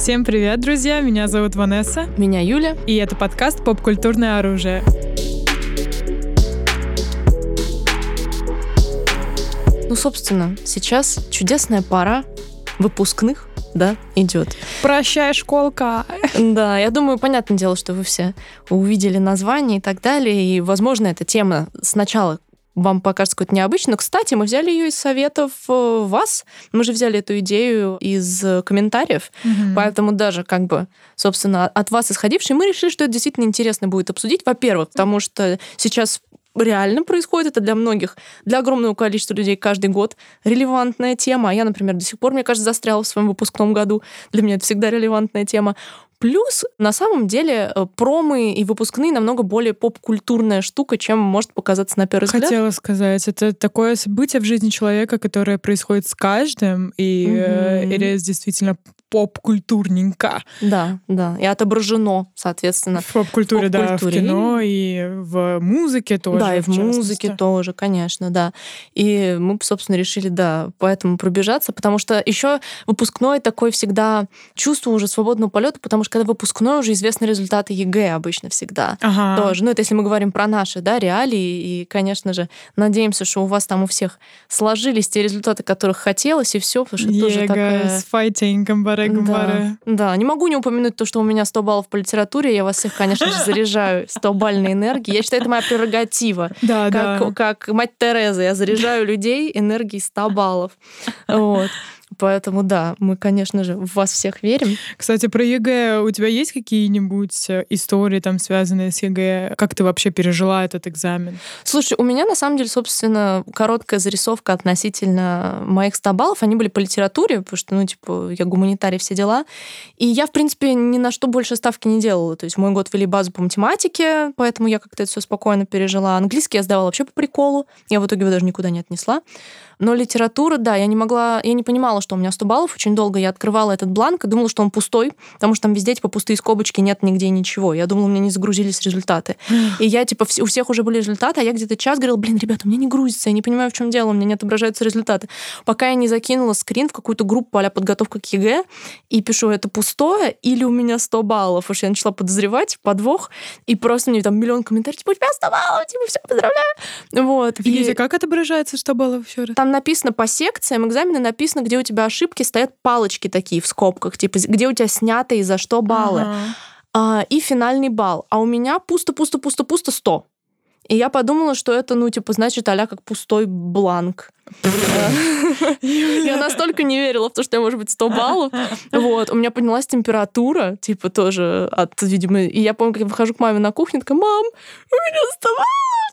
Всем привет, друзья! Меня зовут Ванесса. Меня Юля. И это подкаст «Поп-культурное оружие». Ну, собственно, сейчас чудесная пора выпускных да, идет. Прощай, школка. Да, я думаю, понятное дело, что вы все увидели название и так далее, и, возможно, эта тема сначала вам покажется какой-то необычный. Но, кстати, мы взяли ее из советов э, вас. Мы же взяли эту идею из комментариев. Mm-hmm. Поэтому даже как бы, собственно, от вас исходившие, мы решили, что это действительно интересно будет обсудить. Во-первых, потому что сейчас реально происходит, это для многих, для огромного количества людей каждый год релевантная тема. А я, например, до сих пор, мне кажется, застряла в своем выпускном году. Для меня это всегда релевантная тема. Плюс, на самом деле, э, промы и выпускные намного более поп-культурная штука, чем может показаться на первый взгляд. Хотела сказать, это такое событие в жизни человека, которое происходит с каждым, и mm-hmm. это действительно поп-культурненько. Да, да, и отображено, соответственно. В поп-культуре, поп да, в кино и в музыке тоже. Да, и в, в музыке тоже, конечно, да. И мы, собственно, решили, да, поэтому пробежаться, потому что еще выпускной такой всегда чувство уже свободного полета, потому что когда выпускной уже известны результаты ЕГЭ обычно всегда. Ага. Тоже. Ну, это если мы говорим про наши, да, реалии, и, конечно же, надеемся, что у вас там у всех сложились те результаты, которых хотелось, и все, потому что это тоже такая... fighting, Гумбаре, Да. да, не могу не упомянуть то, что у меня 100 баллов по литературе. Я вас всех, конечно же, заряжаю 100 бальной энергией. Я считаю, это моя прерогатива. Да, как, да. Как мать Тереза. Я заряжаю людей энергией 100 баллов. Вот. Поэтому да, мы, конечно же, в вас всех верим. Кстати, про ЕГЭ у тебя есть какие-нибудь э, истории там связанные с ЕГЭ? Как ты вообще пережила этот экзамен? Слушай, у меня на самом деле, собственно, короткая зарисовка относительно моих 100 баллов. Они были по литературе, потому что, ну, типа, я гуманитарий, все дела. И я, в принципе, ни на что больше ставки не делала. То есть мой год ввели базу по математике, поэтому я как-то это все спокойно пережила. Английский я сдавала вообще по приколу. Я в итоге его даже никуда не отнесла. Но литература, да, я не могла, я не понимала, что у меня 100 баллов. Очень долго я открывала этот бланк и думала, что он пустой, потому что там везде типа пустые скобочки, нет нигде ничего. Я думала, у меня не загрузились результаты. И я типа у всех уже были результаты, а я где-то час говорила, блин, ребята, у меня не грузится, я не понимаю, в чем дело, у меня не отображаются результаты. Пока я не закинула скрин в какую-то группу а подготовка к ЕГЭ и пишу, это пустое или у меня 100 баллов. Уж я начала подозревать подвох, и просто мне там миллион комментариев, типа, у тебя 100 баллов, типа, все, поздравляю. Вот. Видите, и... как отображается 100 баллов еще раз? Там написано по секциям экзамена, написано, где у тебя ошибки, стоят палочки такие в скобках, типа, где у тебя снято и за что баллы. Ага. А, и финальный балл. А у меня пусто-пусто-пусто-пусто 100. И я подумала, что это, ну, типа, значит, а как пустой бланк. Я настолько не верила в то, что я, может быть, 100 баллов. Вот. У меня поднялась температура, типа, тоже от, видимо... И я помню, как я выхожу к маме на кухню, такая, мам, у меня 100 баллов!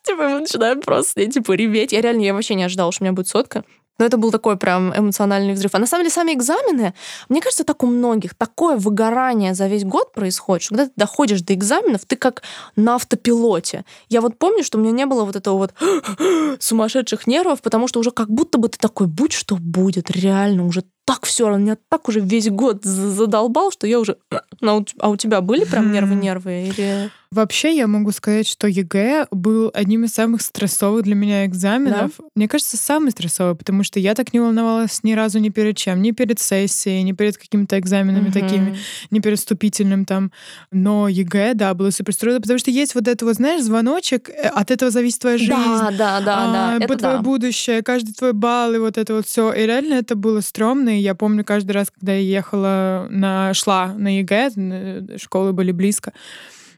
Типа, мы начинаем просто, типа, реветь. Я реально, я вообще не ожидала, что у меня будет сотка. Но это был такой прям эмоциональный взрыв. А на самом деле сами экзамены, мне кажется, так у многих, такое выгорание за весь год происходит, что когда ты доходишь до экзаменов, ты как на автопилоте. Я вот помню, что у меня не было вот этого вот сумасшедших нервов, потому что уже как будто бы ты такой, будь что будет, реально, уже так все равно, меня так уже весь год задолбал, что я уже... Ну, а у тебя были прям нервы-нервы? Или... Вообще, я могу сказать, что ЕГЭ был одним из самых стрессовых для меня экзаменов. Да? Мне кажется, самый стрессовый, потому что я так не волновалась ни разу ни перед чем. Ни перед сессией, ни перед какими-то экзаменами угу. такими, ни перед вступительным там. Но ЕГЭ, да, было супер стрессово, потому что есть вот это вот, знаешь, звоночек, э, от этого зависит твоя жизнь. Да, да, да, а, да. Это твое да. будущее, каждый твой балл и вот это вот все. И реально это было стрёмно. И я помню каждый раз, когда я ехала на, шла на ЕГЭ, э, школы были близко,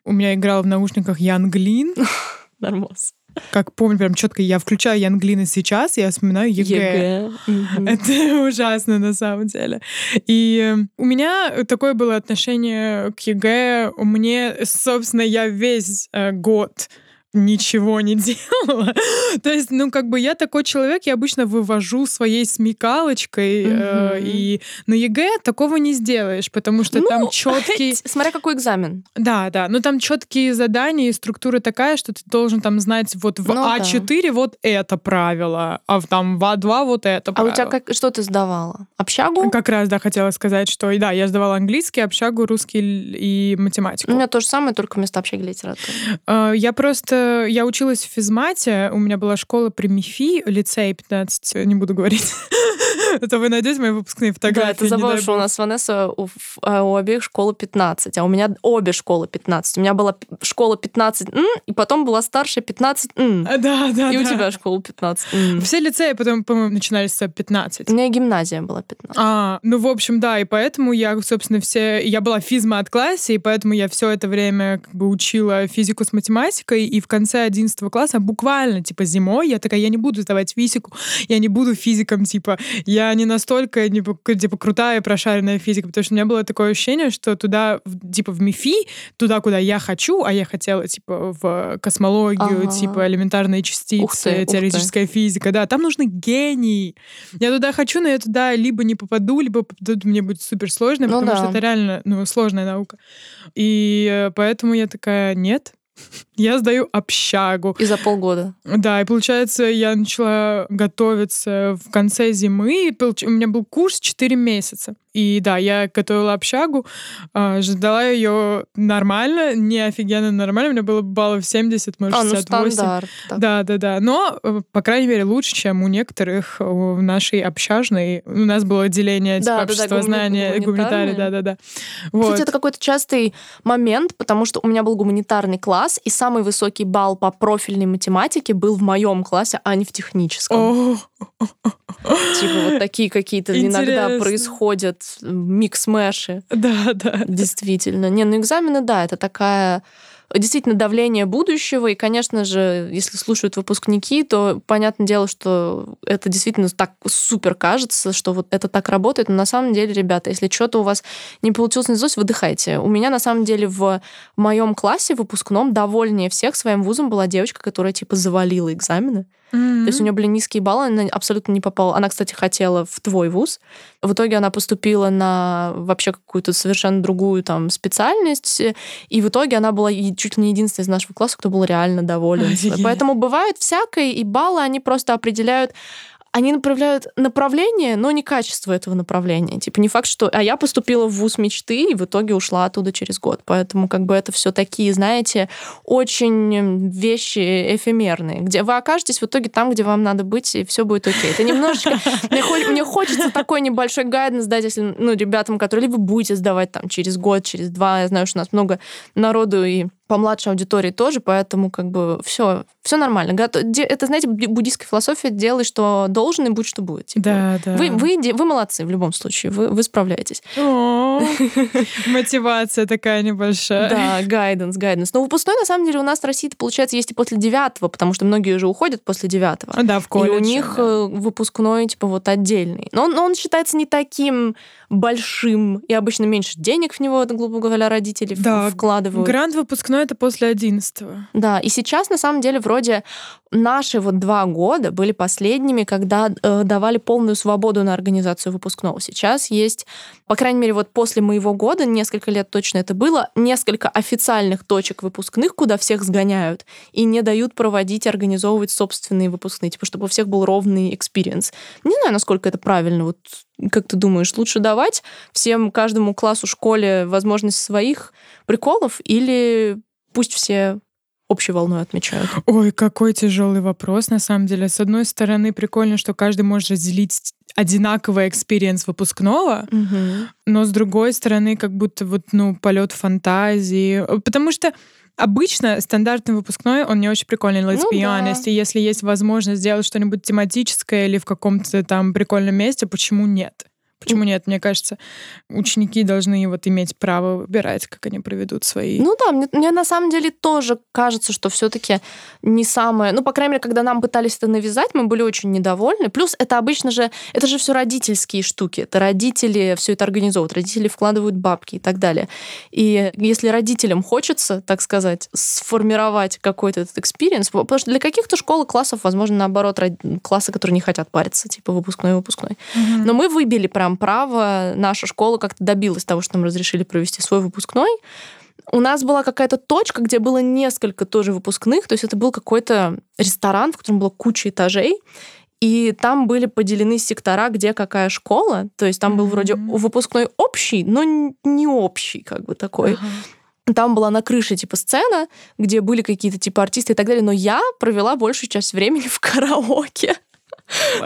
у меня играл в наушниках Yung Lean. Нормас. Как помню, прям четко я включаю Yung Lean 'а сейчас, я вспоминаю ЕГЭ. ЕГЭ. Это ужасно на самом деле. И у меня такое было отношение к ЕГЭ. Мне, собственно, я весь э, год ничего не делала. То есть, ну, как бы я такой человек, я обычно вывожу своей смекалочкой, mm-hmm. э, и на ЕГЭ такого не сделаешь, потому что ну, там четкий... Смотря какой экзамен. Да, да, но там четкие задания и структура такая, что ты должен там знать вот в ну, А4 да. вот это правило, а в там в А2 вот это правило. А у тебя как, что ты сдавала? Общагу? Как раз, да, хотела сказать, что, да, я сдавала английский, общагу, русский и математику. У меня то же самое, только вместо общаги литература. Э, я просто что я училась в физмате, у меня была школа при МИФИ, лицей 15, не буду говорить. Это вы найдете мои выпускные фотографии. Да, это забавно, что у нас Ванесса у, а, у обеих школы 15, а у меня обе школы 15. У меня была школа 15, и потом была старшая 15. Да, да, И у тебя школа 15. Все лицеи потом, по-моему, начинались с 15. У меня гимназия была 15. А, ну, в общем, да, и поэтому я, собственно, все... Я была физмат-классе, и поэтому я все это время как бы учила физику с математикой, и в конце 11 класса буквально, типа, зимой я такая, я не буду сдавать физику, я не буду физиком, типа, я не настолько, типа, типа крутая прошаренная физика, потому что у меня было такое ощущение, что туда, типа, в МИФИ, туда, куда я хочу, а я хотела, типа, в космологию, ага. типа, элементарные частицы, ты, теоретическая физика, да, там нужны гении. Я туда хочу, но я туда либо не попаду, либо попаду, мне будет супер сложно, ну, потому да. что это реально, ну, сложная наука. И э, поэтому я такая, нет, я сдаю общагу. И за полгода. Да, и получается, я начала готовиться в конце зимы. У меня был курс 4 месяца. И да, я готовила общагу, э, ждала ее нормально, не офигенно нормально. У меня было баллов 70, может, а, 68. Ну, стандарт, так. Да, да, да. Но, э, по крайней мере, лучше, чем у некоторых в нашей общажной. У нас было отделение типа, да, общества да, да, знания, гуманитарий, да, да, да. Вот. Кстати, это какой-то частый момент, потому что у меня был гуманитарный класс, и самый высокий балл по профильной математике был в моем классе, а не в техническом. Типа вот такие какие-то иногда происходят микс-мэши. Да, да. Действительно. Не, ну экзамены, да, это такая действительно давление будущего. И, конечно же, если слушают выпускники, то понятное дело, что это действительно так супер кажется, что вот это так работает. Но на самом деле, ребята, если что-то у вас не получилось наизусть, выдыхайте. У меня на самом деле в моем классе выпускном довольнее всех своим вузом была девочка, которая типа завалила экзамены. Mm-hmm. То есть у нее были низкие баллы, она абсолютно не попала. Она, кстати, хотела в твой вуз. В итоге она поступила на вообще какую-то совершенно другую там специальность. И в итоге она была чуть ли не единственная из нашего класса, кто был реально доволен. Офигеть. Поэтому бывает всякое, и баллы они просто определяют они направляют направление, но не качество этого направления. Типа не факт, что... А я поступила в вуз мечты и в итоге ушла оттуда через год. Поэтому как бы это все такие, знаете, очень вещи эфемерные, где вы окажетесь в итоге там, где вам надо быть, и все будет окей. Это немножечко... Мне хочется такой небольшой гайденс дать, если, ну, ребятам, которые либо будете сдавать там через год, через два. Я знаю, что у нас много народу и по младшей аудитории тоже, поэтому как бы все, все нормально. Это, знаете, буддийская философия делай, что должен, и будь, что будет. Типа. Да, да. Вы, вы, вы молодцы в любом случае, вы, вы справляетесь. Мотивация такая небольшая. Да, гайденс, гайденс. Но выпускной, на самом деле, у нас в России, получается, есть и после девятого, потому что многие уже уходят после девятого. Да, в колледж. И у них э, выпускной, типа, вот отдельный. Но он, он считается не таким большим, и обычно меньше денег в него, грубо говоря, родители да, вкладывают. Грант выпускной это после 11 Да, и сейчас, на самом деле, вроде наши вот два года были последними, когда э, давали полную свободу на организацию выпускного. Сейчас есть, по крайней мере, вот после моего года, несколько лет точно это было, несколько официальных точек выпускных, куда всех сгоняют и не дают проводить, организовывать собственные выпускные, типа, чтобы у всех был ровный experience. Не знаю, насколько это правильно. Вот как ты думаешь, лучше давать всем, каждому классу, школе возможность своих приколов или пусть все общей волной отмечают? Ой, какой тяжелый вопрос, на самом деле. С одной стороны, прикольно, что каждый может разделить одинаковый experience выпускного, угу. но с другой стороны, как будто вот, ну, полет фантазии. Потому что Обычно стандартный выпускной, он не очень прикольный, let's ну, be honest. Да. И если есть возможность сделать что-нибудь тематическое или в каком-то там прикольном месте, почему нет? Почему нет? Мне кажется, ученики должны вот иметь право выбирать, как они проведут свои. Ну да, мне, мне на самом деле тоже кажется, что все-таки не самое. Ну, по крайней мере, когда нам пытались это навязать, мы были очень недовольны. Плюс это обычно же, это же все родительские штуки. Это родители все это организовывают, родители вкладывают бабки и так далее. И если родителям хочется, так сказать, сформировать какой-то этот experience, потому что для каких-то школ и классов, возможно, наоборот, классы, которые не хотят париться, типа выпускной выпускной. Угу. Но мы выбили прям нам право, наша школа как-то добилась того, что нам разрешили провести свой выпускной. У нас была какая-то точка, где было несколько тоже выпускных, то есть это был какой-то ресторан, в котором было куча этажей, и там были поделены сектора, где какая школа. То есть там mm-hmm. был вроде выпускной общий, но не общий, как бы такой. Uh-huh. там была на крыше типа сцена, где были какие-то типа артисты и так далее, но я провела большую часть времени в караоке.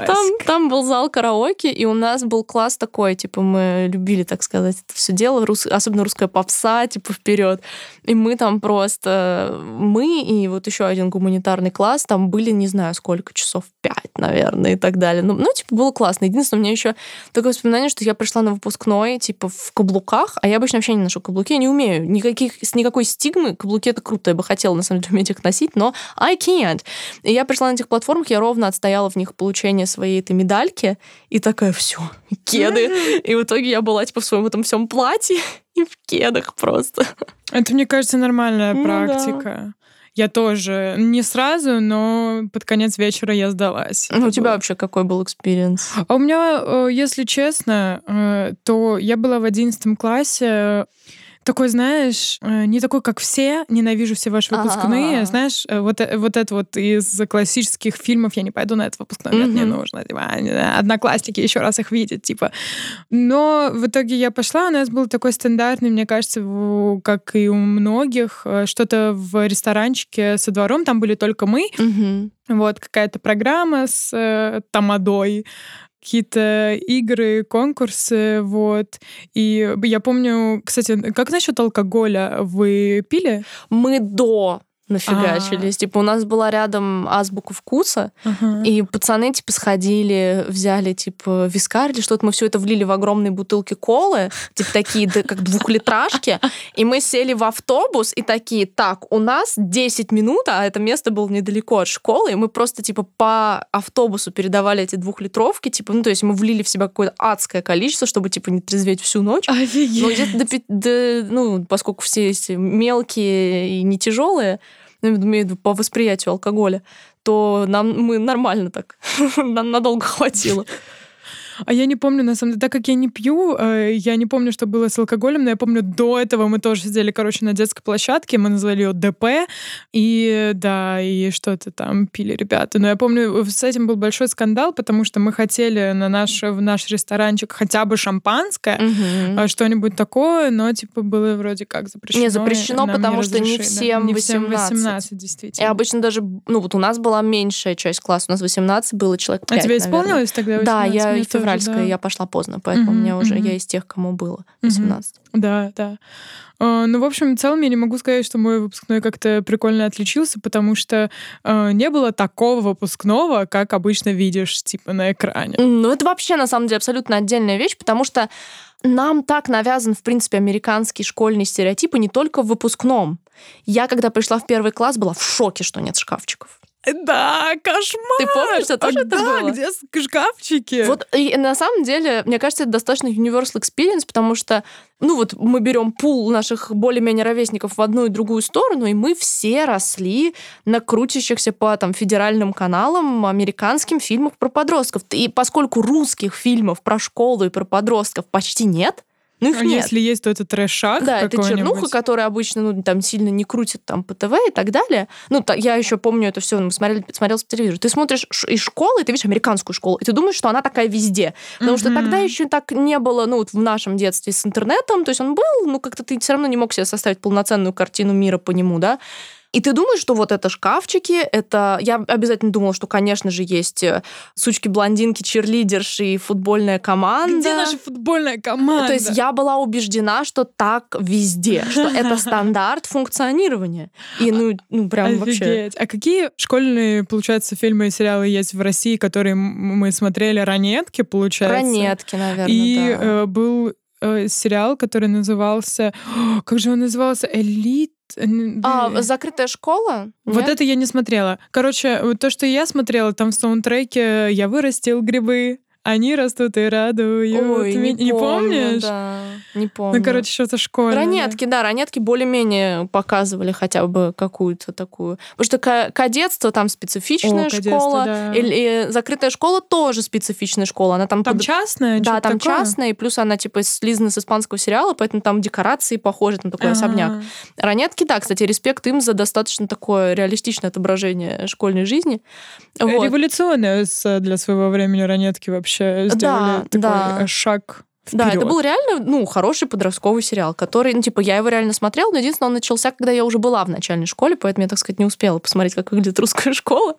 Там, там был зал караоке, и у нас был класс такой, типа, мы любили, так сказать, это все дело, рус... особенно русская попса, типа, вперед. И мы там просто, мы и вот еще один гуманитарный класс, там были, не знаю, сколько часов, пять, наверное, и так далее. Ну, ну типа, было классно. Единственное, у меня еще такое воспоминание, что я пришла на выпускной, типа, в каблуках, а я обычно вообще не ношу каблуки, я не умею. Никаких, с никакой стигмы каблуки это круто, я бы хотела, на самом деле, уметь их носить, но I can't. И я пришла на этих платформах, я ровно отстояла в них, получается, получения своей этой медальки, и такая, все, кеды. И в итоге я была, типа, в своем этом всем платье и в кедах просто. Это, мне кажется, нормальная ну, практика. Да. Я тоже не сразу, но под конец вечера я сдалась. Ну, у тебя было. вообще какой был experience? А у меня, э, если честно, э, то я была в одиннадцатом классе такой, знаешь, э, не такой, как все, ненавижу все ваши выпускные, ага. знаешь, э, вот, э, вот это вот из классических фильмов я не пойду на этот выпускной, mm-hmm. мне нужно, типа, одноклассники еще раз их видят, типа. Но в итоге я пошла, у нас был такой стандартный, мне кажется, как и у многих, что-то в ресторанчике со двором, там были только мы, вот какая-то программа с э, тамадой, какие-то игры, конкурсы, вот. И я помню, кстати, как насчет алкоголя? Вы пили? Мы до нафигачились. А-а-а. Типа у нас была рядом азбука вкуса, uh-huh. и пацаны типа сходили, взяли типа вискарь или что-то, мы все это влили в огромные бутылки колы, типа такие как двухлитражки, и мы сели в автобус и такие, так, у нас 10 минут, а это место было недалеко от школы, и мы просто типа по автобусу передавали эти двухлитровки, типа, ну то есть мы влили в себя какое-то адское количество, чтобы типа не трезветь всю ночь. Офигеть. Но где-то до, до, ну, поскольку все эти мелкие и не тяжелые, ну, имею в виду по восприятию алкоголя, то нам мы нормально так, нам надолго хватило. А я не помню, на самом деле, так как я не пью, э, я не помню, что было с алкоголем, но я помню, до этого мы тоже сидели, короче, на детской площадке, мы назвали ее ДП, и да, и что-то там пили ребята. Но я помню, с этим был большой скандал, потому что мы хотели на наш, в наш ресторанчик хотя бы шампанское, угу. что-нибудь такое, но, типа, было вроде как запрещено. Не запрещено, потому не что не всем, не всем 18. 18, действительно. И обычно даже, ну вот у нас была меньшая часть класса, у нас 18 было человек 5, А тебе исполнилось наверное. тогда 18? Да, я февральская, да. я пошла поздно, поэтому угу, мне уже, угу. я из тех, кому было 18. Угу. Да, да. Uh, ну, в общем, в целом я не могу сказать, что мой выпускной как-то прикольно отличился, потому что uh, не было такого выпускного, как обычно видишь, типа, на экране. Ну, это вообще, на самом деле, абсолютно отдельная вещь, потому что нам так навязан, в принципе, американский школьный стереотип, и не только в выпускном. Я, когда пришла в первый класс, была в шоке, что нет шкафчиков. Да, кошмар! Ты помнишь, что тоже а, это да, было? где шкафчики? Вот и на самом деле, мне кажется, это достаточно universal experience, потому что, ну вот мы берем пул наших более-менее ровесников в одну и другую сторону, и мы все росли на крутящихся по там федеральным каналам американским фильмах про подростков. И поскольку русских фильмов про школу и про подростков почти нет, ну, их а нет. если есть, то это трэшак Да, это чернуха, которая обычно ну, там сильно не крутит там по ТВ и так далее. Ну, та, я еще помню это все, ну, смотрели, смотрел по телевизору. Ты смотришь из школы, и ты видишь американскую школу, и ты думаешь, что она такая везде. Потому mm-hmm. что тогда еще так не было, ну, вот в нашем детстве с интернетом. То есть он был, ну, как-то ты все равно не мог себе составить полноценную картину мира по нему, да. И ты думаешь, что вот это шкафчики, это... Я обязательно думала, что, конечно же, есть э, сучки-блондинки, черлидерши и футбольная команда. Где наша футбольная команда? То есть я была убеждена, что так везде, что это стандарт функционирования. И ну, ну прям вообще... А какие школьные, получается, фильмы и сериалы есть в России, которые мы смотрели? «Ранетки», получается? «Ранетки», наверное, И э, был э, сериал, который назывался... Как же он назывался? «Элит»? А, закрытая школа? Вот Нет? это я не смотрела. Короче, то, что я смотрела, там в саундтреке «Я вырастил грибы». Они растут и радуют. Ой, не, не помню, помнишь? Да, не помню. Ну, короче, что-то школьное. Ранетки, да, ранетки более-менее показывали хотя бы какую-то такую. Потому что кадетство там специфичная О, школа. Да. И, и закрытая школа тоже специфичная школа. Она там, там под... частная? Да, там такое? частная, и плюс она типа слизана с испанского сериала, поэтому там декорации похожи, там такой А-а-а. особняк. Ранетки, да, кстати, респект им за достаточно такое реалистичное отображение школьной жизни. Вот. Революционные для своего времени ранетки вообще сделали да, такой да. шаг Вперед. Да, это был реально, ну, хороший подростковый сериал, который, ну, типа, я его реально смотрела, но единственное, он начался, когда я уже была в начальной школе, поэтому я, так сказать, не успела посмотреть, как выглядит русская школа.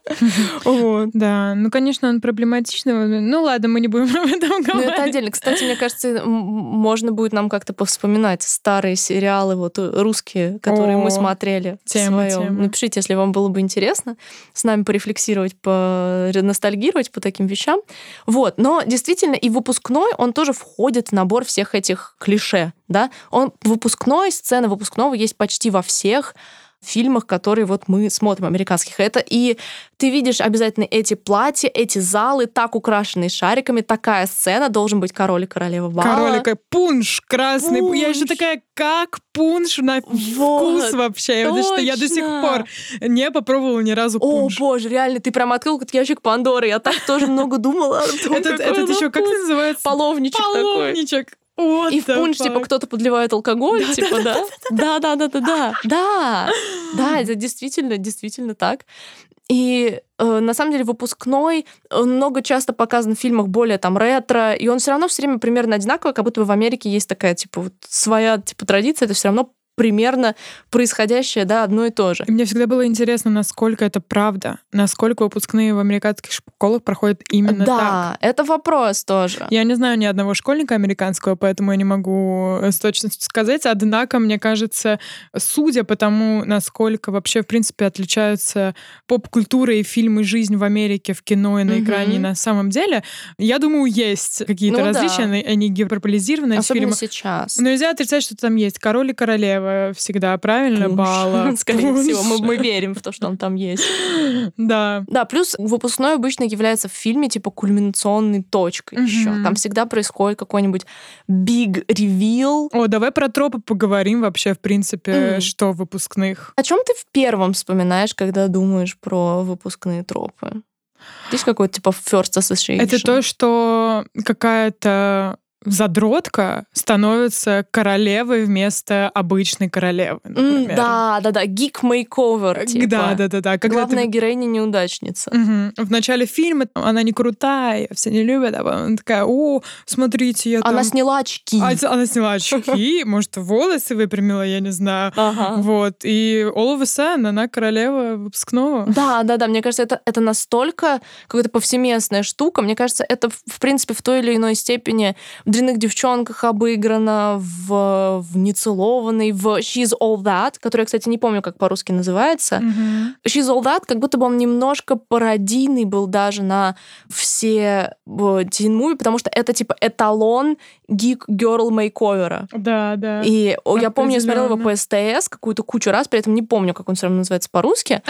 Да, ну, конечно, он проблематичный. Ну, ладно, мы не будем об этом говорить. Ну, это отдельно. Кстати, мне кажется, можно будет нам как-то повспоминать старые сериалы, вот э, русские, которые мы смотрели тема, Напишите, если вам было бы интересно с нами порефлексировать, ностальгировать по таким вещам. Вот, но действительно и выпускной, он тоже входит в набор всех этих клише, да. Он выпускной, сцена выпускного есть почти во всех фильмах, которые вот мы смотрим, американских. Это и ты видишь обязательно эти платья, эти залы, так украшенные шариками, такая сцена, должен быть король и королева бала. Король пунш красный. Пунш. Я еще такая, как пунш на вот, вкус вообще. Потому что я до сих пор не попробовала ни разу пунш. О, боже, реально, ты прям открыл этот ящик Пандоры. Я так тоже много думала. Этот еще, как называется? Половничек такой. Половничек. What и в пунш, типа, кто-то подливает алкоголь, да, типа, да? Да, да, да, да, да, да. Да, это действительно, действительно так. И э, на самом деле выпускной много часто показан в фильмах более там ретро, и он все равно все время примерно одинаковый, как будто бы в Америке есть такая типа вот своя типа традиция, это все равно примерно происходящее, да, одно и то же. И мне всегда было интересно, насколько это правда, насколько выпускные в американских школах проходят именно да, так. Да, это вопрос тоже. Я не знаю ни одного школьника американского, поэтому я не могу с точностью сказать, однако, мне кажется, судя по тому, насколько вообще, в принципе, отличаются поп-культура и фильмы «Жизнь в Америке» в кино и на экране, mm на самом деле, я думаю, есть какие-то ну, различия, да. они гиперполизированы Особенно в фильмах. сейчас. Но нельзя отрицать, что там есть король и королева, королева всегда, правильно? Пуш. Бала. Скорее Пуш. всего, мы, мы верим в то, что он там есть. Да. Да, плюс выпускной обычно является в фильме типа кульминационной точкой угу. еще. Там всегда происходит какой-нибудь big reveal. О, давай про тропы поговорим вообще, в принципе, mm. что в выпускных. О чем ты в первом вспоминаешь, когда думаешь про выпускные тропы? Есть какой-то типа first association? Это то, что какая-то задротка становится королевой вместо обычной королевы, например. Mm, да, да, да, гик мейковер. Типа. Да, да, да, да. Когда Главная ты... героиня неудачница. Угу. В начале фильма она не крутая, все не любят, а она такая, о, смотрите, я там... Она сняла очки. А, она сняла очки, может, волосы выпрямила, я не знаю. Ага. Вот. И all of a sudden она королева выпускного. Да, да, да. Мне кажется, это, это настолько какая-то повсеместная штука. Мне кажется, это, в принципе, в той или иной степени дрянных девчонках обыграна, в, в нецелованной, в She's All That, которая, кстати, не помню, как по-русски называется. Mm-hmm. She's All That, как будто бы он немножко пародийный был даже на все муви, потому что это типа эталон гик girl мейковера. Да, да. И я помню, я смотрела его по СТС какую-то кучу раз, при этом не помню, как он все равно называется по-русски.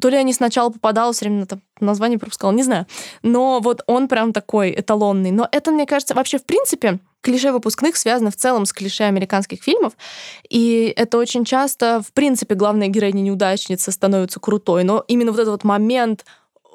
То ли я не сначала попадала, все время на название пропускала, не знаю. Но вот он прям такой эталонный. Но это, мне кажется, вообще в принципе клише выпускных связано в целом с клише американских фильмов, и это очень часто, в принципе, главная героиня неудачница становится крутой, но именно вот этот вот момент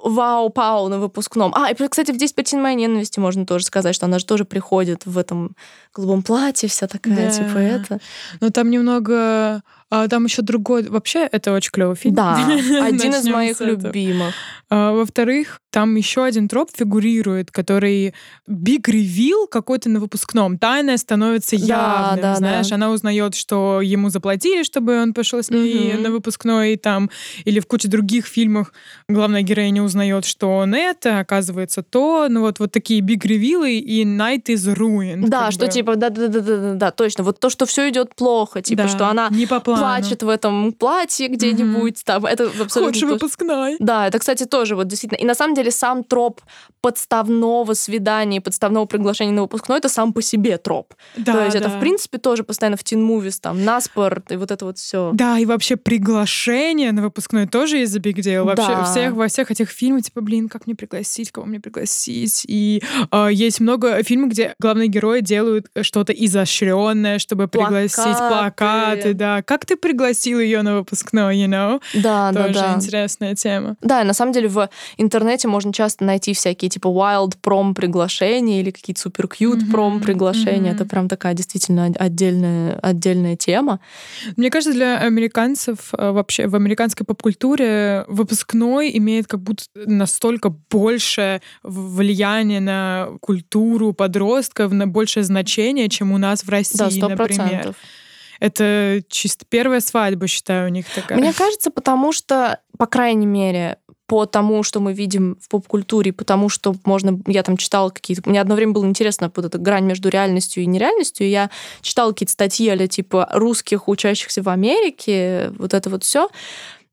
вау-пау на выпускном. А, и, кстати, в «10 причин моей ненависти» можно тоже сказать, что она же тоже приходит в этом голубом платье, вся такая, да. типа это. Но там немного а там еще другой. Вообще, это очень клевый фильм. Да, один из моих любимых. А, во-вторых, там еще один троп фигурирует, который big reveal какой-то на выпускном. Тайное становится явным. Да, знаешь, да. она узнает, что ему заплатили, чтобы он пошел с ней угу. на выпускной там, или в куче других фильмах главная героиня узнает, что он это, оказывается то. Ну вот, вот такие big reveal и night is ruined. Да, что бы. типа, да-да-да-да, да, точно. Вот то, что все идет плохо, типа, да, что она не по плану плачет в этом платье где-нибудь. Mm-hmm. Там, это абсолютно... Худший выпускной. Да, это, кстати, тоже вот действительно. И на самом деле сам троп подставного свидания, подставного приглашения на выпускной, это сам по себе троп. Да, То есть да. это, в принципе, тоже постоянно в тин-мувис, там, наспорт и вот это вот все. Да, и вообще приглашение на выпускной тоже из-за big deal. Вообще да. всех, во всех этих фильмах, типа, блин, как мне пригласить, кого мне пригласить. И э, есть много фильмов, где главные герои делают что-то изощренное, чтобы плакаты. пригласить плакаты, да. Как как ты пригласил ее на выпускной, you know? Да, Тоже да, да. интересная тема. Да, на самом деле в интернете можно часто найти всякие типа wild пром приглашения или какие-то супер cute пром приглашения. Это прям такая действительно отдельная, отдельная тема. Мне кажется, для американцев э, вообще в американской поп-культуре выпускной имеет как будто настолько большее влияние на культуру подростков, на большее значение, чем у нас в России, да, 100%. например. Это чисто первая свадьба, считаю, у них такая. Мне кажется, потому что, по крайней мере, по тому, что мы видим в поп-культуре, потому что можно... Я там читала какие-то... Мне одно время было интересно вот эта грань между реальностью и нереальностью. И я читала какие-то статьи а типа русских, учащихся в Америке, вот это вот все.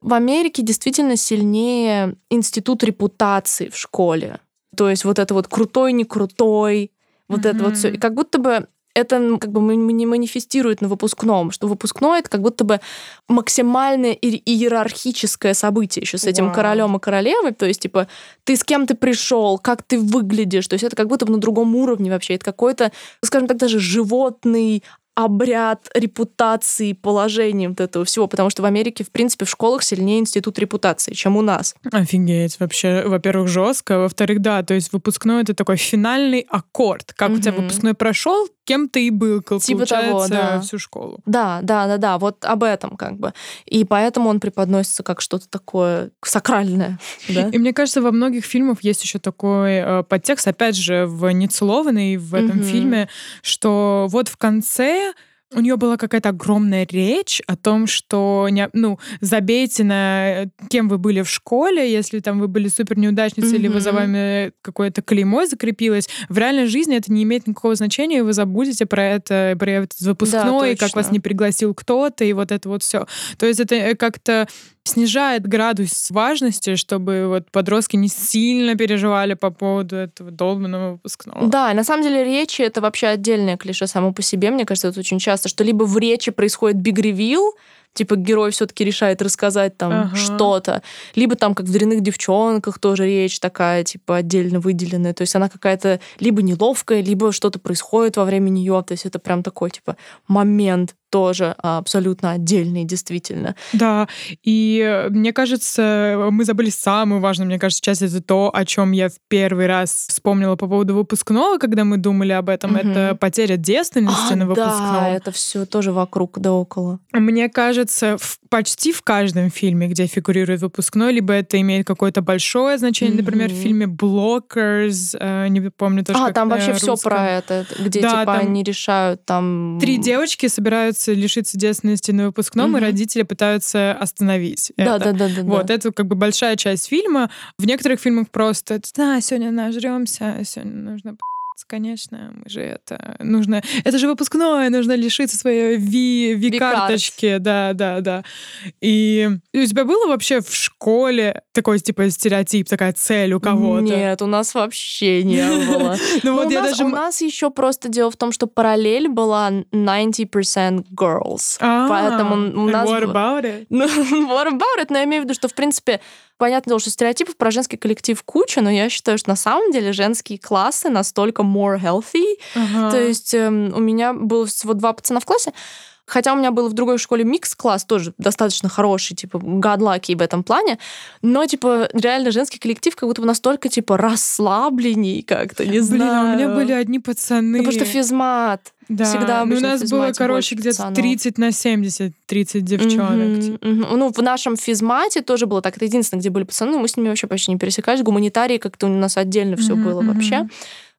В Америке действительно сильнее институт репутации в школе. То есть вот это вот крутой, не крутой, вот mm-hmm. это вот все. И как будто бы это как бы не манифестирует на выпускном, что выпускной это как будто бы максимальное иерархическое событие еще с этим wow. королем и королевой, то есть типа ты с кем ты пришел, как ты выглядишь, то есть это как будто бы на другом уровне вообще, это какой-то, скажем так, даже животный обряд репутации, положения вот этого всего, потому что в Америке, в принципе, в школах сильнее институт репутации, чем у нас. Офигеть, вообще, во-первых, жестко, во-вторых, да, то есть выпускной это такой финальный аккорд. Как mm-hmm. у тебя выпускной прошел, кем ты и был, как типа того, да. всю школу. Да, да, да, да, вот об этом как бы. И поэтому он преподносится как что-то такое сакральное. Да? И мне кажется, во многих фильмах есть еще такой э, подтекст, опять же, в Нецелованной в этом mm-hmm. фильме, что вот в конце у нее была какая-то огромная речь о том, что ну, забейте на кем вы были в школе, если там вы были супер неудачницей mm-hmm. или вы за вами какое-то клеймо закрепилось. В реальной жизни это не имеет никакого значения, и вы забудете про это, про этот выпускной, да, как вас не пригласил кто-то, и вот это вот все. То есть это э, как-то снижает градус важности, чтобы вот подростки не сильно переживали по поводу этого долбанного выпускного. Да, на самом деле речи — это вообще отдельное клише само по себе. Мне кажется, это очень часто, что либо в речи происходит reveal, типа герой все-таки решает рассказать там ага. что-то, либо там как в дрянных девчонках тоже речь такая типа отдельно выделенная, то есть она какая-то либо неловкая, либо что-то происходит во время нее, то есть это прям такой типа момент тоже абсолютно отдельный, действительно. Да, и мне кажется, мы забыли самую важную, мне кажется, часть это то, о чем я в первый раз вспомнила по поводу выпускного, когда мы думали об этом. Угу. Это потеря девственности а, на выпускном. Да, это все тоже вокруг да около. Мне кажется, в, почти в каждом фильме, где фигурирует выпускной, либо это имеет какое-то большое значение, например, в фильме Blockers, э, не помню тоже. А, там вообще все про это, где да, типа они решают там. Три девочки собираются лишиться девственности на выпускном, угу. и родители пытаются остановить да, это. Да, да, да. Вот, да. это как бы большая часть фильма. В некоторых фильмах просто, да, сегодня нажремся, сегодня нужно конечно, мы же это нужно, это же выпускное, нужно лишиться своей ви, ви карточки, да, да, да. И, и у тебя было вообще в школе такой типа стереотип, такая цель у кого-то? Нет, у нас вообще не было. Ну вот я даже у нас еще просто дело в том, что параллель была 90% girls, а, поэтому у нас what about it? Ну, what about it? Но я имею в виду, что в принципе понятно, что стереотипов про женский коллектив куча, но я считаю, что на самом деле женские классы настолько more healthy. Ага. То есть э, у меня было всего два пацана в классе, Хотя у меня был в другой школе микс-класс, тоже достаточно хороший, типа, гадлаки в этом плане. Но, типа, реально женский коллектив как будто бы настолько, типа, расслабленней как-то, не Блин, знаю. а у меня были одни пацаны. Ну, потому что физмат. Да, Всегда ну, у нас было, короче, где-то 30 на 70, 30 девчонок. Угу, угу. Ну, в нашем физмате тоже было так. Это единственное, где были пацаны, но мы с ними вообще почти не пересекались. Гуманитарии как-то у нас отдельно все угу, было угу. вообще.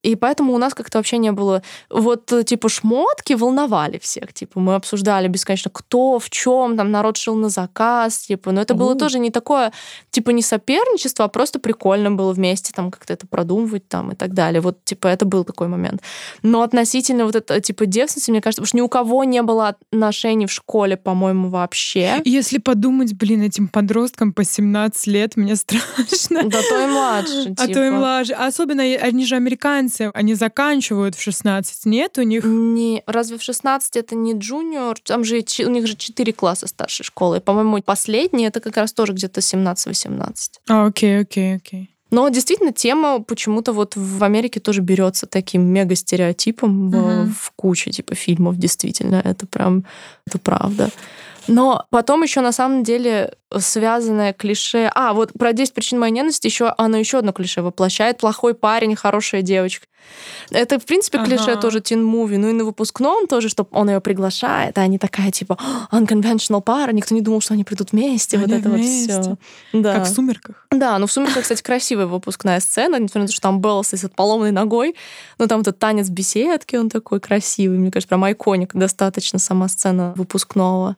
И поэтому у нас как-то вообще не было... Вот, э, типа, шмотки волновали всех. Типа, мы обсуждали бесконечно, кто, в чем, там, народ шил на заказ, типа. Но это было тоже не такое, типа, не соперничество, а просто прикольно было вместе там как-то это продумывать там и так далее. Вот, типа, это был такой момент. Но относительно вот это, типа, девственности, мне кажется, потому что ни у кого не было отношений в школе, по-моему, вообще. Если подумать, блин, этим подросткам по 17 лет, мне страшно. Да то и младше, типа. А то и типа. младше. Особенно они же американцы, танцы, они заканчивают в 16, нет у них? Не, разве в 16 это не джуниор? Там же у них же 4 класса старшей школы. По-моему, последний это как раз тоже где-то 17-18. А, окей, окей, окей. Но действительно тема почему-то вот в Америке тоже берется таким мега стереотипом uh-huh. в, в куче типа фильмов. Действительно, это прям это правда. Но потом еще на самом деле связанное клише... А, вот про 10 причин моей ненависти еще оно еще одно клише воплощает. Плохой парень, хорошая девочка. Это, в принципе, ага. клише тоже тин-муви. Ну и на выпускном тоже, что он ее приглашает, а они такая, типа, unconventional пара, никто не думал, что они придут вместе. Они вот это вместе. вот все. Да. Как в «Сумерках». Да, ну в «Сумерках», кстати, красивая выпускная сцена, несмотря на то, что там Белла с поломанной ногой, но там этот танец беседки, он такой красивый. Мне кажется, прям айконик достаточно сама сцена выпускного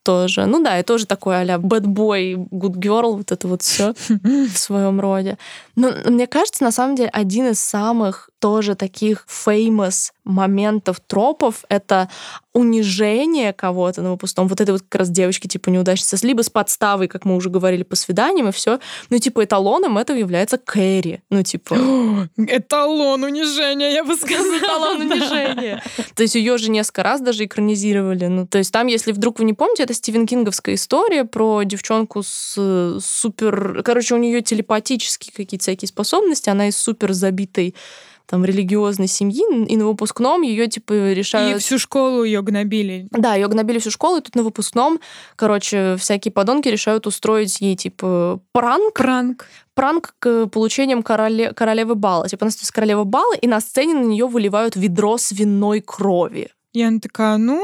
тоже. Ну да, и тоже такой а-ля bad boy, good girl, вот это вот все в своем роде. Но мне кажется, на самом деле, один из самых тоже таких famous моментов, тропов — это унижение кого-то на выпускном. Вот это вот как раз девочки типа неудачницы. Либо с подставой, как мы уже говорили, по свиданиям и все. Ну, типа, эталоном этого является Кэрри. Ну, типа... Эталон унижения, я бы сказала. Эталон унижения. То есть ее же несколько раз даже экранизировали. Ну, то есть там, если вдруг вы не помните, это Стивен Кинговская история про девчонку с супер... Короче, у нее телепатические какие-то всякие способности, она из супер забитой там религиозной семьи, и на выпускном ее типа решают... И всю школу ее гнобили. Да, ее гнобили всю школу, и тут на выпускном, короче, всякие подонки решают устроить ей типа пранк. Пранк. Пранк к получением короле... королевы бала. Типа она становится королева бала, и на сцене на нее выливают ведро свиной крови. И она такая, ну,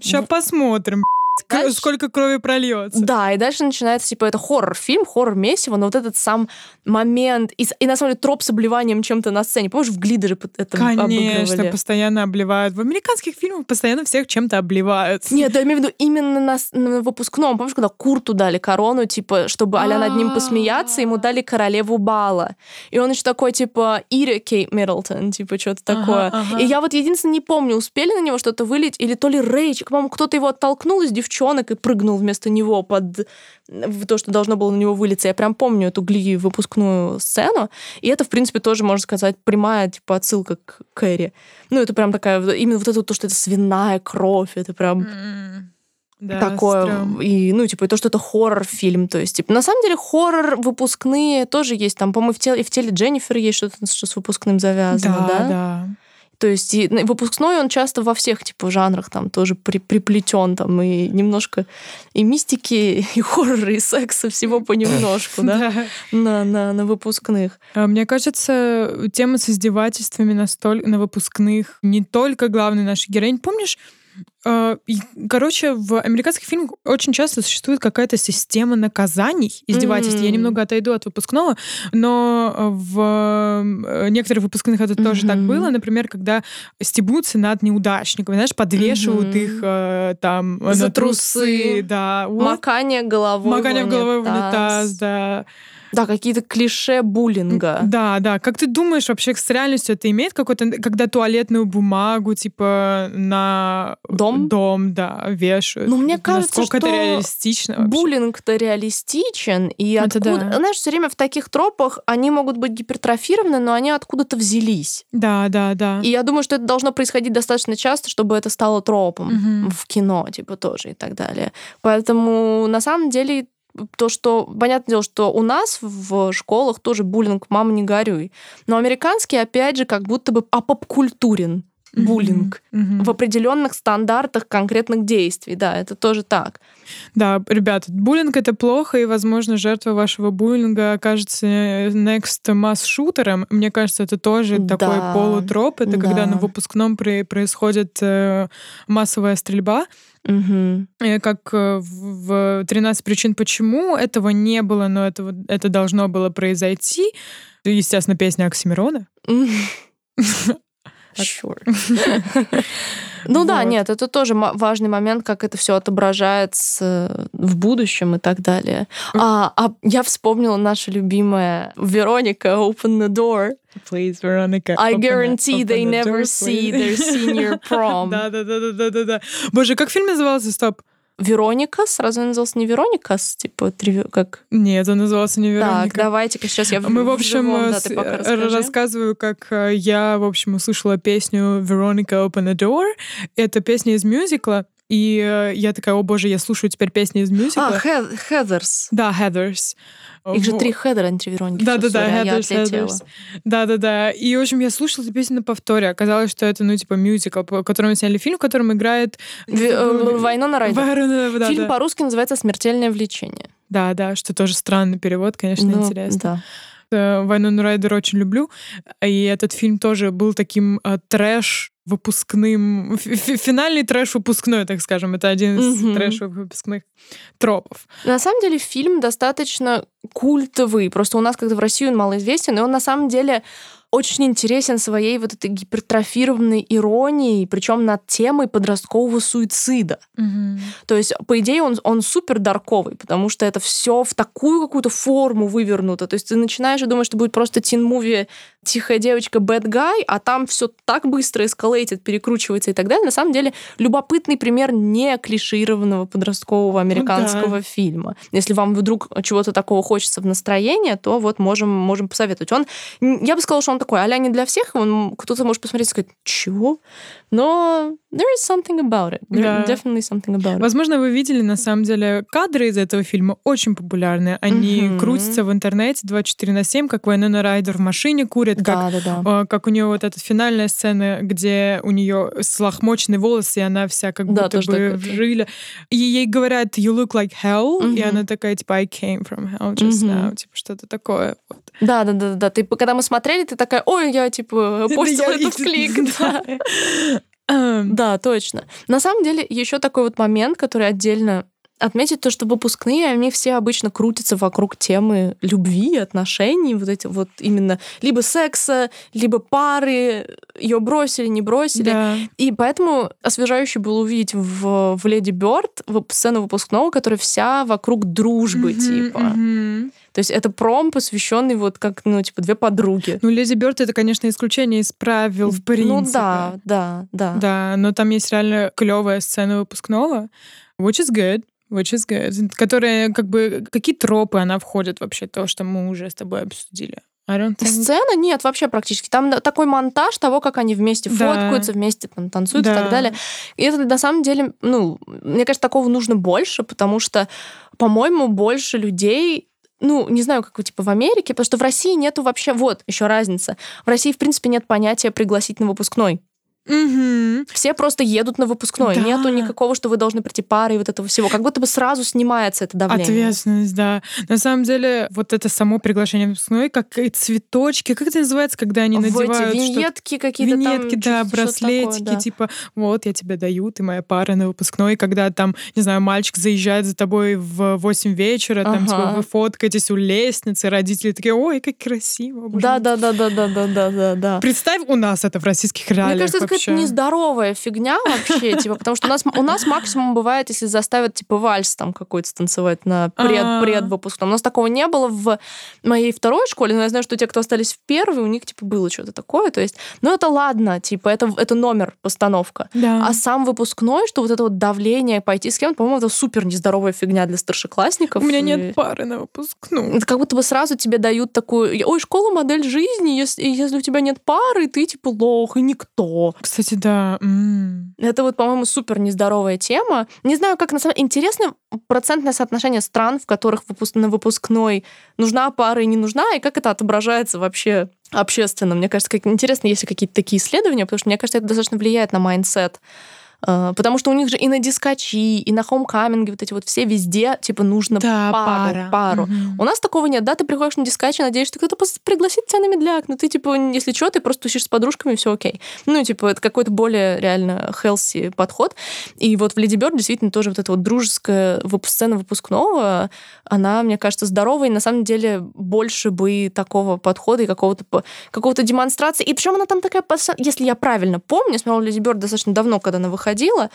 сейчас посмотрим. Дальше... Сколько крови прольется. Да, и дальше начинается, типа, это хоррор-фильм, хоррор-месиво, но вот этот сам момент, и, и на самом деле троп с обливанием чем-то на сцене. Помнишь, в Гли даже это Конечно, обыгрывали? постоянно обливают. В американских фильмах постоянно всех чем-то обливают. Нет, я имею в виду именно на, на выпускном. Помнишь, когда Курту дали корону, типа, чтобы а над ним посмеяться, ему дали королеву бала. И он еще такой, типа, Ири Кейт Миддлтон, типа, что-то такое. И я вот единственное не помню, успели на него что-то вылить, или то ли Рейч, по-моему, кто-то его оттолкнул из девчонок, девчонок и прыгнул вместо него под то, что должно было на него вылиться. Я прям помню эту гли выпускную сцену, и это, в принципе, тоже, можно сказать, прямая типа отсылка к Кэрри. Ну, это прям такая, именно вот это то, что это свиная кровь, это прям... Mm. Да, такое стрём. и ну типа и то что это хоррор фильм то есть типа на самом деле хоррор выпускные тоже есть там по-моему в теле и в теле Дженнифер есть что-то что с выпускным завязано да да, да. То есть и выпускной он часто во всех типа жанрах там тоже при, приплетен там и немножко и мистики, и хоррора, и секса, всего понемножку, да, на, на, на выпускных. А, мне кажется, тема с издевательствами на, столь, на выпускных не только главный наш героинь. Помнишь, короче, в американских фильмах очень часто существует какая-то система наказаний, издевательств. Mm-hmm. Я немного отойду от выпускного, но в э, некоторых выпускных это mm-hmm. тоже так было. Например, когда стебутся над неудачниками, знаешь, подвешивают mm-hmm. их э, там За на трусы, трусы да. Вот. Макание головой Макание в головой в унитаз, да. Да, какие-то клише буллинга. Да, да. Как ты думаешь, вообще с реальностью это имеет какой-то, когда туалетную бумагу, типа, на дом, дом да, вешают? Ну, мне кажется, Насколько что это реалистично вообще? буллинг-то реалистичен, и это откуда... Да. Знаешь, все время в таких тропах они могут быть гипертрофированы, но они откуда-то взялись. Да, да, да. И я думаю, что это должно происходить достаточно часто, чтобы это стало тропом угу. в кино, типа, тоже и так далее. Поэтому, на самом деле, то, что, понятное дело, что у нас в школах тоже буллинг «мама, не горюй». Но американский, опять же, как будто бы апопкультурен буллинг mm-hmm. В определенных стандартах конкретных действий. Да, это тоже так. Да, ребята, буллинг это плохо, и, возможно, жертва вашего буллинга окажется next масс-шутером. Мне кажется, это тоже да. такой полутроп. Это да. когда на выпускном происходит э, массовая стрельба. Угу. Как э, в 13 причин почему этого не было, но это, это должно было произойти. Естественно, песня Оксимирона. Sure. ну да, нет, это тоже важный момент, как это все отображается в будущем и так далее. А, а я вспомнила наша любимая Вероника Open the Door. Please, Veronica. I guarantee they never see their senior prom. Да, да, да, да, да, да. Боже, как фильм назывался? Стоп. Вероника, сразу назывался не Вероника, типа триви... как? Нет, он назывался не Вероника. Так, давайте-ка сейчас я Мы, в общем, живом, да, с... рассказываю, как я, в общем, услышала песню Veronica Open a Door. Это песня из мюзикла, И э, я такая, о боже, я слушаю теперь песни из мюзикла. А, Heathers. Да, Heathers. Их же три Хедера, не три Вероники. Да-да-да, Heathers, Да-да-да. И, в общем, я слушала эту песню на повторе. Оказалось, что это, ну, типа, мюзикл, по которому сняли фильм, в котором играет... Война на Райдер. Фильм по-русски называется «Смертельное влечение». Да, да, что тоже странный перевод, конечно, ну, интересно. Да. Э, Вайнону Райдер очень люблю. И этот фильм тоже был таким э, трэш выпускным, финальный трэш выпускной, так скажем, это один из mm-hmm. трэш выпускных тропов. На самом деле фильм достаточно культовый, просто у нас как-то в России он малоизвестен, и он на самом деле очень интересен своей вот этой гипертрофированной иронией, причем над темой подросткового суицида. Угу. То есть, по идее, он, он супер дарковый, потому что это все в такую какую-то форму вывернуто. То есть ты начинаешь и думаешь, что будет просто тин-муви «Тихая девочка, bad guy», а там все так быстро эскалейтит, перекручивается и так далее. На самом деле, любопытный пример не клишированного подросткового американского да. фильма. Если вам вдруг чего-то такого хочется в настроении, то вот можем, можем посоветовать. Он, я бы сказала, что он он такой, а не для всех, он, кто-то может посмотреть и сказать, чего? Но there is something about it. There да. definitely something about it. Возможно, вы видели, на самом деле, кадры из этого фильма очень популярны. Они mm-hmm. крутятся в интернете 24 на 7, как Вайнона Райдер в машине курит, да, как, да, да. как у нее вот эта финальная сцена, где у нее слохмоченные волосы, и она вся как да, будто бы в жиле. И ей говорят, you look like hell, mm-hmm. и она такая, типа, I came from hell just mm-hmm. now, типа, что-то такое. Вот. Да, да, да, да. Ты, когда мы смотрели, ты такая, ой, я, типа, постила этот клик. Да, точно. На самом деле, еще такой вот момент, который отдельно отметить то, что выпускные, они все обычно крутятся вокруг темы любви, отношений, вот эти вот именно либо секса, либо пары, ее бросили, не бросили. Да. И поэтому освежающе было увидеть в, в Леди Бёрд сцену выпускного, которая вся вокруг дружбы, mm-hmm, типа. Mm-hmm. То есть это пром, посвященный вот как, ну, типа, две подруги. Ну, Леди Бёрд это, конечно, исключение из правил, в принципе. Ну да, да, да. Да, но там есть реально клевая сцена выпускного, which is good. Which is good. Которая, как бы, какие тропы она входит вообще, то, что мы уже с тобой обсудили? Think... Сцена нет вообще практически. Там такой монтаж того, как они вместе да. фоткаются, вместе там, танцуют да. и так далее. И это на самом деле, ну, мне кажется, такого нужно больше, потому что, по-моему, больше людей ну, не знаю, как типа в Америке, потому что в России нету вообще, вот, еще разница. В России, в принципе, нет понятия пригласить на выпускной. Угу. Все просто едут на выпускной. Да. Нету никакого, что вы должны прийти парой вот этого всего. Как будто бы сразу снимается это давление. Ответственность, да. На самом деле, вот это само приглашение на выпускной, как и цветочки, как это называется, когда они надевают... Эти виньетки какие-то Виньетки, там, да, браслетики, такое, да. типа, вот, я тебе даю, ты моя пара на выпускной, когда там, не знаю, мальчик заезжает за тобой в 8 вечера, ага. там, типа, вы фоткаетесь у лестницы, родители такие, ой, как красиво. Да-да-да-да-да-да-да-да. Представь, у нас это в российских реалиях Мне кажется, какая-то нездоровая фигня вообще, типа, потому что у нас, у нас максимум бывает, если заставят, типа, вальс там какой-то станцевать на пред, а. предвыпускном. У нас такого не было в моей второй школе, но я знаю, что те, кто остались в первой, у них, типа, было что-то такое, то есть, ну, это ладно, типа, это, это номер, постановка. Да. А сам выпускной, что вот это вот давление пойти с кем-то, по-моему, это супер нездоровая фигня для старшеклассников. У меня нет пары на выпускном. Это как будто бы сразу тебе дают такую, ой, школа модель жизни, если, если у тебя нет пары, ты, типа, лох и никто. Кстати, да. Это вот, по-моему, супер нездоровая тема. Не знаю, как на самом деле. Интересно процентное соотношение стран, в которых выпуск... на выпускной нужна пара и не нужна, и как это отображается вообще общественно. Мне кажется, как интересно, если какие-то такие исследования, потому что, мне кажется, это достаточно влияет на mindset потому что у них же и на дискачи, и на homecoming'е вот эти вот все везде, типа, нужно да, пару. пара. пару. Угу. У нас такого нет, да, ты приходишь на дискачи, надеешься, что кто-то пригласит тебя на медляк, но ты, типа, если что, ты просто тусишь с подружками, и все окей. Ну, типа, это какой-то более реально healthy подход. И вот в Леди Бёрд действительно тоже вот эта вот дружеская сцена выпускного, она, мне кажется, здоровая, и на самом деле больше бы такого подхода и какого-то какого демонстрации. И причем она там такая, если я правильно помню, я смотрела Леди Бёрд достаточно давно, когда она выходила, выходила,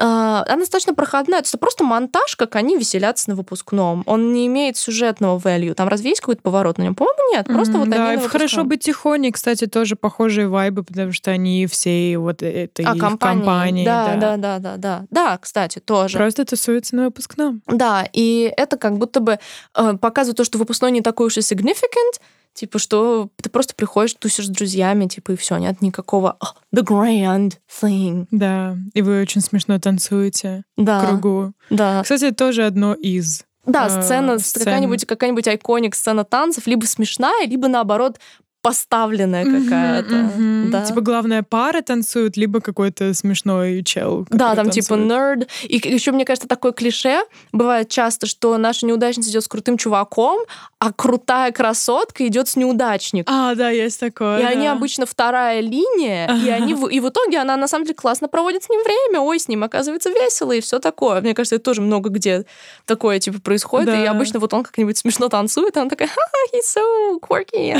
а, она достаточно проходная. То есть это просто монтаж, как они веселятся на выпускном. Он не имеет сюжетного value. Там разве есть какой-то поворот на нем? По-моему, нет. Просто mm-hmm, вот да, они и «Хорошо быть тихоней», кстати, тоже похожие вайбы, потому что они все вот этой а, компании. компании. Да, да, да, да, да. Да, кстати, тоже. Просто тусуются на выпускном. Да, и это как будто бы э, показывает то, что выпускной не такой уж и significant, Типа, что ты просто приходишь, тусишь с друзьями, типа, и все, нет никакого oh, the grand thing. Да, и вы очень смешно танцуете да. в кругу. Да. Кстати, тоже одно из да, э, сцена, сцен. какая-нибудь какая-нибудь айконик сцена танцев, либо смешная, либо наоборот поставленная какая-то. Mm-hmm, Да. Типа главная пара танцует, либо какой-то смешной чел. Да, там типа танцует. типа нерд. И еще, мне кажется, такое клише бывает часто, что наша неудачница идет с крутым чуваком, а крутая красотка идет с неудачником. А, да, есть такое. И да. они обычно вторая линия, и они и в итоге она на самом деле классно проводит с ним время, ой, с ним оказывается весело и все такое. Мне кажется, это тоже много где такое типа происходит, да. и обычно вот он как-нибудь смешно танцует, и она такая, he's so quirky.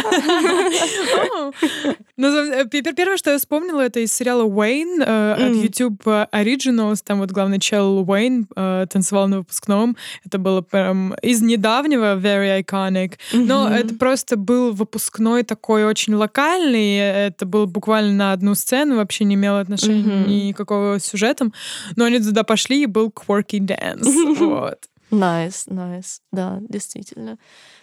Ну, первое, что я вспомнила, это из сериала Уэйн э, от YouTube Originals. Там вот главный чел Уэйн э, танцевал на выпускном. Это было прям из недавнего very iconic. Но это просто был выпускной такой очень локальный. Это был буквально на одну сцену, вообще не имело отношения никакого с сюжетом. Но они туда пошли, и был quirky dance. Вот. Nice, nice. Да, действительно.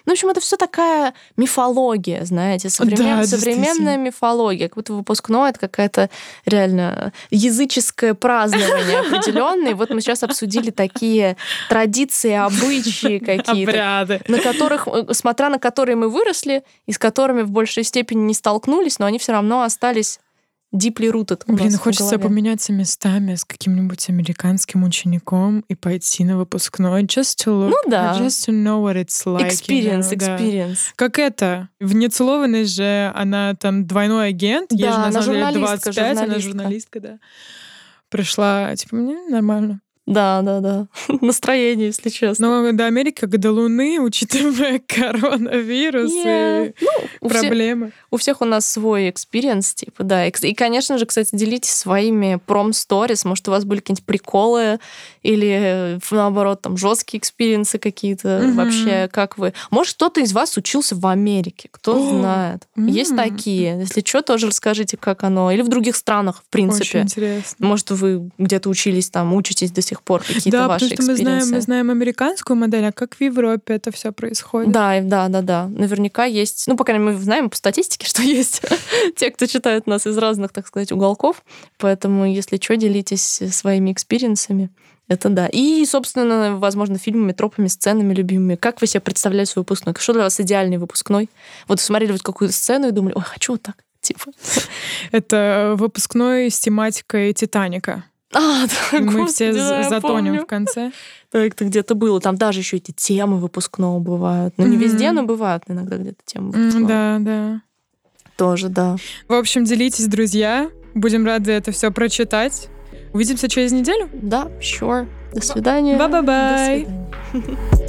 Ну, в общем, это все такая мифология, знаете, современ... да, современная мифология. Как будто выпускной это какая-то реально языческое празднование определенное. Вот мы сейчас обсудили такие традиции, обычаи какие-то, на которых, э, смотря на которые мы выросли, и с которыми в большей степени не столкнулись, но они все равно остались deeply rooted. Блин, хочется поменяться местами с каким-нибудь американским учеником и пойти на выпускной. Just to look, ну да. just to know what it's like. Experience, you know, experience. Да. Как это? В Нецелованной же она там двойной агент, да, ей же на самом деле 25, журналистка. она журналистка, да. Пришла, типа, мне нормально. Да, да, да. Настроение, если честно. Но до Америки как до Луны, учитывая коронавирус yeah. и ну, проблемы. Всех, у всех у нас свой experience, типа, да. И, конечно же, кстати, делитесь своими prom stories. Может, у вас были какие-нибудь приколы или, наоборот, там, жесткие experience'ы какие-то. Mm-hmm. Вообще, как вы... Может, кто-то из вас учился в Америке, кто oh. знает. Mm-hmm. Есть такие. Если что, тоже расскажите, как оно. Или в других странах, в принципе. Очень интересно. Может, вы где-то учились там, учитесь до сих пор, какие-то да, ваши потому что мы знаем, мы знаем американскую модель, а как в Европе это все происходит? Да, да, да, да. Наверняка есть. Ну, по крайней мере, мы знаем по статистике, что есть те, кто читает нас из разных, так сказать, уголков. Поэтому, если что, делитесь своими experience'ами. Это да. И, собственно, возможно, фильмами, тропами, сценами любимыми. Как вы себе представляете свой выпускной? Что для вас идеальный выпускной? Вот смотрели вот какую-то сцену и думали, ой, хочу вот так. Типа. Это выпускной с тематикой Титаника. А, да, Мы господи, все да, затонем помню. в конце. Так это где-то было. Там даже еще эти темы выпускного бывают. Ну, не mm-hmm. везде, но бывают иногда где-то темы выпускного. Да, да. Тоже, да. В общем, делитесь, друзья. Будем рады это все прочитать. Увидимся через неделю? Да, sure. До свидания. Bye-bye-bye.